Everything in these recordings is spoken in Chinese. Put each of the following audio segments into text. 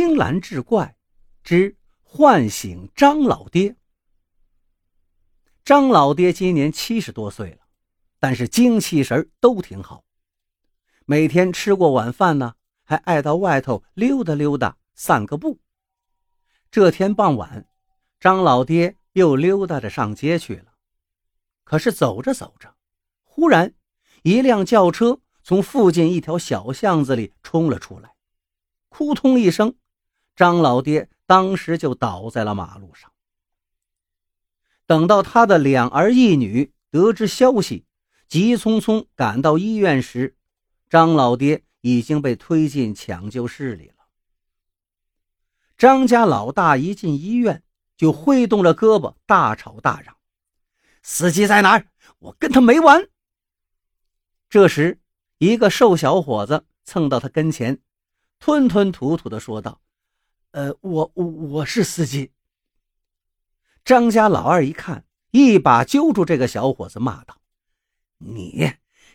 青蓝志怪之唤醒张老爹。张老爹今年七十多岁了，但是精气神都挺好。每天吃过晚饭呢，还爱到外头溜达溜达、散个步。这天傍晚，张老爹又溜达着上街去了。可是走着走着，忽然一辆轿车从附近一条小巷子里冲了出来，扑通一声，张老爹当时就倒在了马路上。等到他的两儿一女得知消息，急匆匆赶到医院时，张老爹已经被推进抢救室里了。张家老大一进医院，就挥动着胳膊大吵大嚷：“司机在哪？我跟他没完！”这时，一个瘦小伙子蹭到他跟前，吞吞吐吐地说道：“呃，我我我是司机。”张家老二一看，一把揪住这个小伙子，骂道：“你！”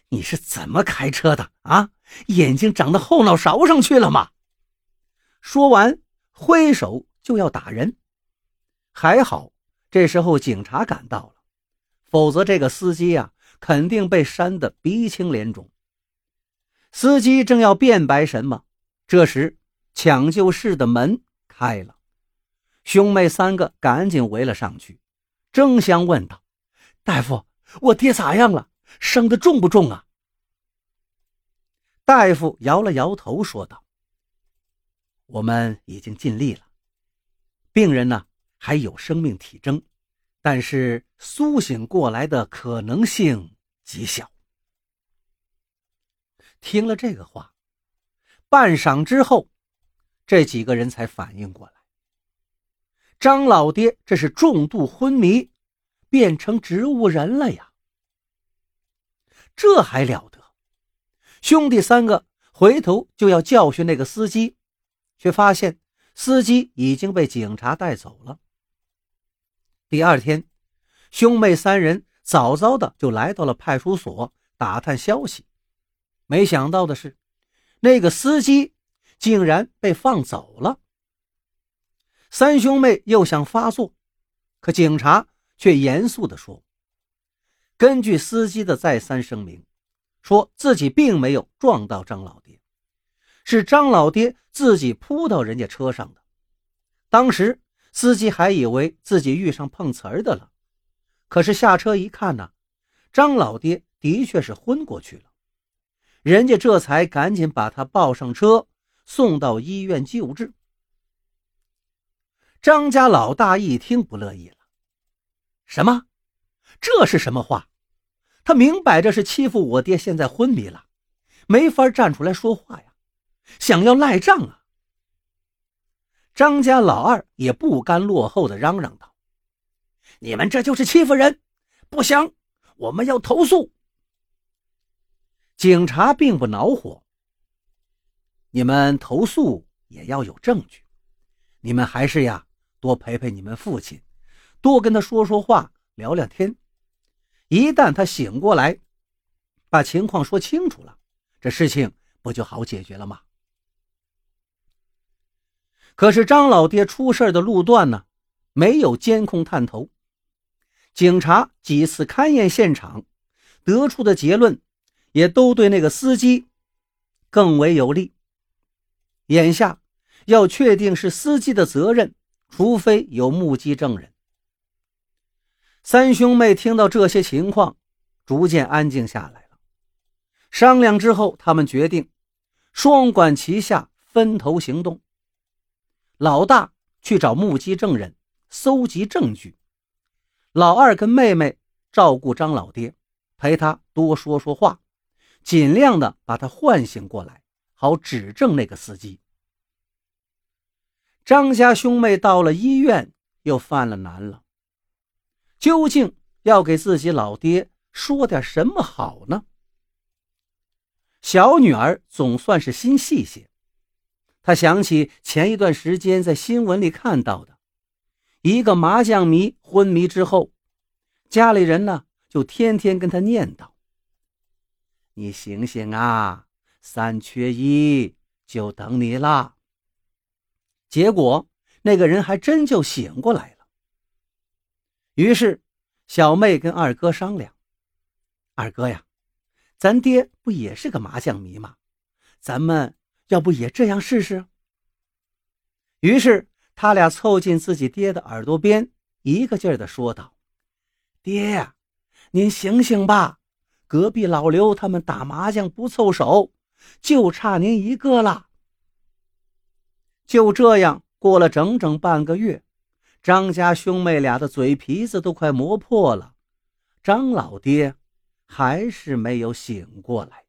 你是怎么开车的啊？眼睛长到后脑勺上去了吗？说完，挥手就要打人。还好，这时候警察赶到了，否则这个司机呀，肯定被扇得鼻青脸肿。司机正要辩白什么，这时抢救室的门开了，兄妹三个赶紧围了上去，争相问道：“大夫，我爹咋样了？”伤的重不重啊？大夫摇了摇头，说道：“我们已经尽力了，病人呢还有生命体征，但是苏醒过来的可能性极小。”听了这个话，半晌之后，这几个人才反应过来：张老爹这是重度昏迷，变成植物人了呀！这还了得！兄弟三个回头就要教训那个司机，却发现司机已经被警察带走了。第二天，兄妹三人早早的就来到了派出所打探消息，没想到的是，那个司机竟然被放走了。三兄妹又想发作，可警察却严肃地说。根据司机的再三声明，说自己并没有撞到张老爹，是张老爹自己扑到人家车上的。当时司机还以为自己遇上碰瓷儿的了，可是下车一看呢，张老爹的确是昏过去了，人家这才赶紧把他抱上车，送到医院救治。张家老大一听不乐意了，什么？这是什么话？他明摆着是欺负我爹，现在昏迷了，没法站出来说话呀，想要赖账啊！张家老二也不甘落后的嚷嚷道：“你们这就是欺负人，不行，我们要投诉。”警察并不恼火，你们投诉也要有证据，你们还是呀，多陪陪你们父亲，多跟他说说话，聊聊天。一旦他醒过来，把情况说清楚了，这事情不就好解决了吗？可是张老爹出事的路段呢，没有监控探头，警察几次勘验现场，得出的结论也都对那个司机更为有利。眼下要确定是司机的责任，除非有目击证人。三兄妹听到这些情况，逐渐安静下来了。商量之后，他们决定双管齐下，分头行动。老大去找目击证人，搜集证据；老二跟妹妹照顾张老爹，陪他多说说话，尽量的把他唤醒过来，好指证那个司机。张家兄妹到了医院，又犯了难了。究竟要给自己老爹说点什么好呢？小女儿总算是心细些，她想起前一段时间在新闻里看到的，一个麻将迷昏迷之后，家里人呢就天天跟他念叨：“你醒醒啊，三缺一就等你啦。”结果那个人还真就醒过来了。于是，小妹跟二哥商量：“二哥呀，咱爹不也是个麻将迷吗？咱们要不也这样试试？”于是，他俩凑近自己爹的耳朵边，一个劲儿地说道：“爹呀，您醒醒吧！隔壁老刘他们打麻将不凑手，就差您一个了。”就这样过了整整半个月，张家兄妹俩的嘴皮子都快磨破了，张老爹还是没有醒过来。